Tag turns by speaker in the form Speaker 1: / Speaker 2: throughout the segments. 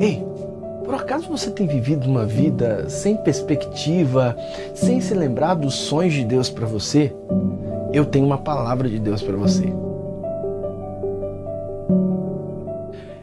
Speaker 1: Ei, por acaso você tem vivido uma vida sem perspectiva, sem se lembrar dos sonhos de Deus para você? Eu tenho uma palavra de Deus para você.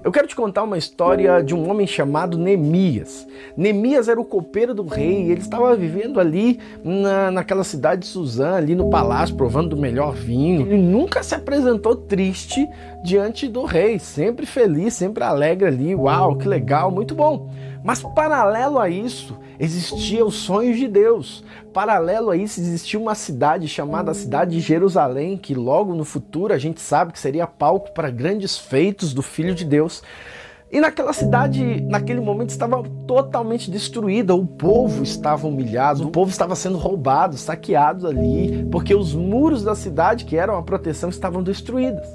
Speaker 1: Eu quero te contar uma história de um homem chamado Neemias. Neemias era o copeiro do rei, ele estava vivendo ali na, naquela cidade de Suzã, ali no palácio, provando do melhor vinho. Ele nunca se apresentou triste diante do rei, sempre feliz, sempre alegre ali. Uau, que legal, muito bom. Mas paralelo a isso, existia os sonhos de Deus. Paralelo a isso, existia uma cidade chamada cidade de Jerusalém, que logo no futuro a gente sabe que seria palco para grandes feitos do Filho de Deus. E naquela cidade, naquele momento, estava totalmente destruída. O povo estava humilhado, o povo estava sendo roubado, saqueado ali, porque os muros da cidade, que eram a proteção, estavam destruídos.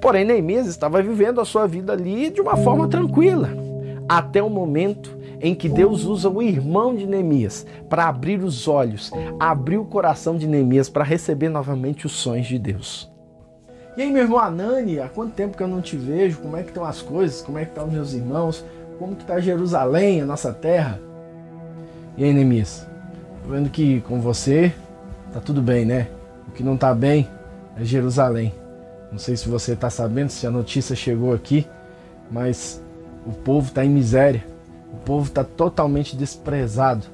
Speaker 1: Porém, Neemias estava vivendo a sua vida ali de uma forma tranquila, até o momento em que Deus usa o irmão de Neemias para abrir os olhos, abrir o coração de Neemias para receber novamente os sonhos de Deus. E aí, meu irmão Anani, há quanto tempo que eu não te vejo? Como é que estão as coisas? Como é que estão os meus irmãos? Como que está Jerusalém, a nossa terra? E aí, Neemias? Tô vendo que com você tá tudo bem, né? O que não tá bem é Jerusalém. Não sei se você está sabendo, se a notícia chegou aqui, mas o povo está em miséria. O povo está totalmente desprezado.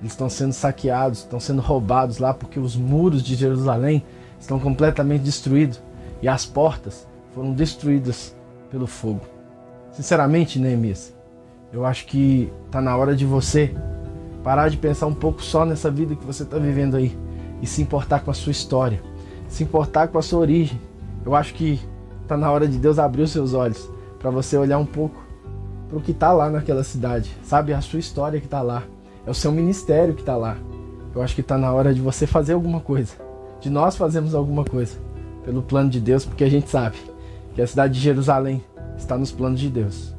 Speaker 1: Eles estão sendo saqueados, estão sendo roubados lá porque os muros de Jerusalém estão completamente destruídos e as portas foram destruídas pelo fogo. Sinceramente, Neemias, eu acho que está na hora de você parar de pensar um pouco só nessa vida que você está vivendo aí e se importar com a sua história, se importar com a sua origem. Eu acho que está na hora de Deus abrir os seus olhos para você olhar um pouco para o que está lá naquela cidade, sabe? A sua história que está lá, é o seu ministério que está lá. Eu acho que está na hora de você fazer alguma coisa, de nós fazermos alguma coisa pelo plano de Deus, porque a gente sabe que a cidade de Jerusalém está nos planos de Deus.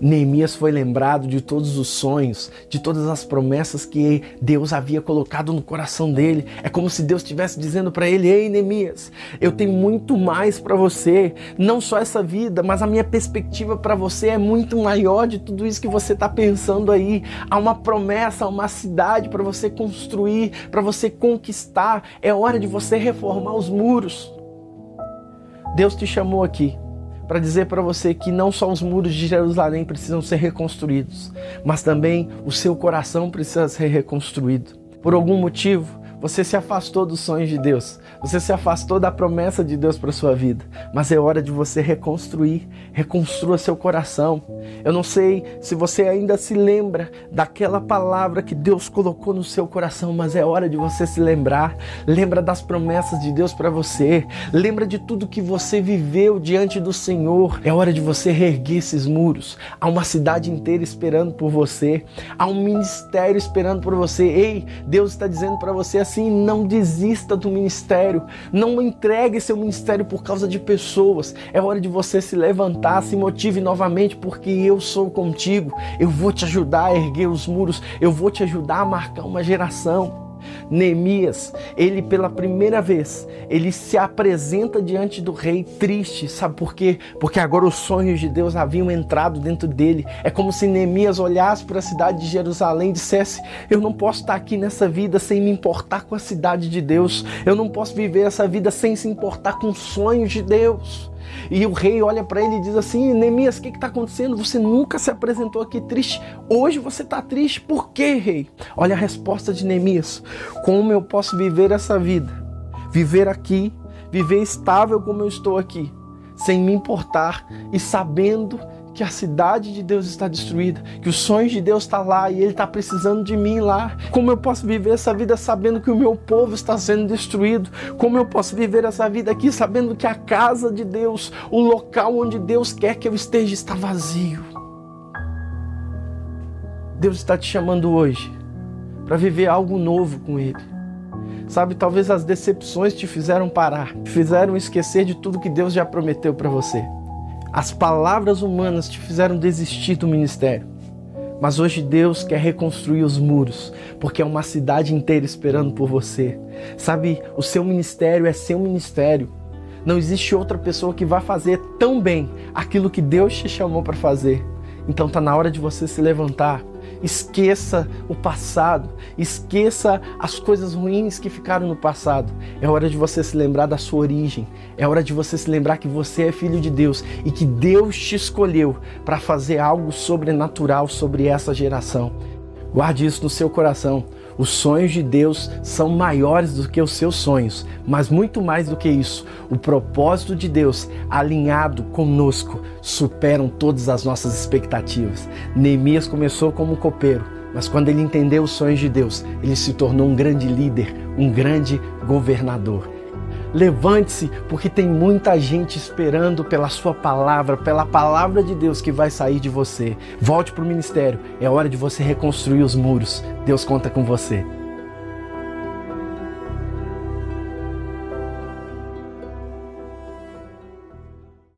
Speaker 1: Neemias foi lembrado de todos os sonhos, de todas as promessas que Deus havia colocado no coração dele. É como se Deus estivesse dizendo para ele: Ei, Neemias, eu tenho muito mais para você. Não só essa vida, mas a minha perspectiva para você é muito maior de tudo isso que você está pensando aí. Há uma promessa, há uma cidade para você construir, para você conquistar. É hora de você reformar os muros. Deus te chamou aqui para dizer para você que não só os muros de Jerusalém precisam ser reconstruídos, mas também o seu coração precisa ser reconstruído. Por algum motivo, você se afastou dos sonhos de Deus, você se afastou da promessa de Deus para sua vida, mas é hora de você reconstruir, reconstrua seu coração. Eu não sei se você ainda se lembra daquela palavra que Deus colocou no seu coração, mas é hora de você se lembrar. Lembra das promessas de Deus para você, lembra de tudo que você viveu diante do Senhor. É hora de você reerguer esses muros. Há uma cidade inteira esperando por você, há um ministério esperando por você. Ei, Deus está dizendo para você assim: não desista do ministério, não entregue seu ministério por causa de pessoas. É hora de você se levantar, se motive novamente, porque eu sou contigo. Eu vou te ajudar a erguer os muros, eu vou te ajudar a marcar uma geração. Neemias, ele pela primeira vez, ele se apresenta diante do rei triste, sabe por quê? Porque agora os sonhos de Deus haviam entrado dentro dele. É como se Neemias olhasse para a cidade de Jerusalém e dissesse: Eu não posso estar aqui nessa vida sem me importar com a cidade de Deus. Eu não posso viver essa vida sem se importar com os sonhos de Deus. E o rei olha para ele e diz assim: Neemias, o que está acontecendo? Você nunca se apresentou aqui triste. Hoje você está triste. Por quê, rei? Olha a resposta de Neemias: Como eu posso viver essa vida? Viver aqui, viver estável como eu estou aqui, sem me importar e sabendo que a cidade de Deus está destruída, que os sonhos de Deus estão tá lá e Ele está precisando de mim lá. Como eu posso viver essa vida sabendo que o meu povo está sendo destruído? Como eu posso viver essa vida aqui sabendo que a casa de Deus, o local onde Deus quer que eu esteja, está vazio? Deus está te chamando hoje para viver algo novo com Ele. Sabe, talvez as decepções te fizeram parar, te fizeram esquecer de tudo que Deus já prometeu para você. As palavras humanas te fizeram desistir do ministério. Mas hoje Deus quer reconstruir os muros, porque é uma cidade inteira esperando por você. Sabe, o seu ministério é seu ministério. Não existe outra pessoa que vá fazer tão bem aquilo que Deus te chamou para fazer. Então tá na hora de você se levantar. Esqueça o passado, esqueça as coisas ruins que ficaram no passado. É hora de você se lembrar da sua origem. É hora de você se lembrar que você é filho de Deus e que Deus te escolheu para fazer algo sobrenatural sobre essa geração. Guarde isso no seu coração. Os sonhos de Deus são maiores do que os seus sonhos, mas muito mais do que isso, o propósito de Deus alinhado conosco superam todas as nossas expectativas. Neemias começou como copeiro, mas quando ele entendeu os sonhos de Deus, ele se tornou um grande líder, um grande governador. Levante-se, porque tem muita gente esperando pela sua palavra, pela palavra de Deus que vai sair de você. Volte para o ministério, é hora de você reconstruir os muros. Deus conta com você.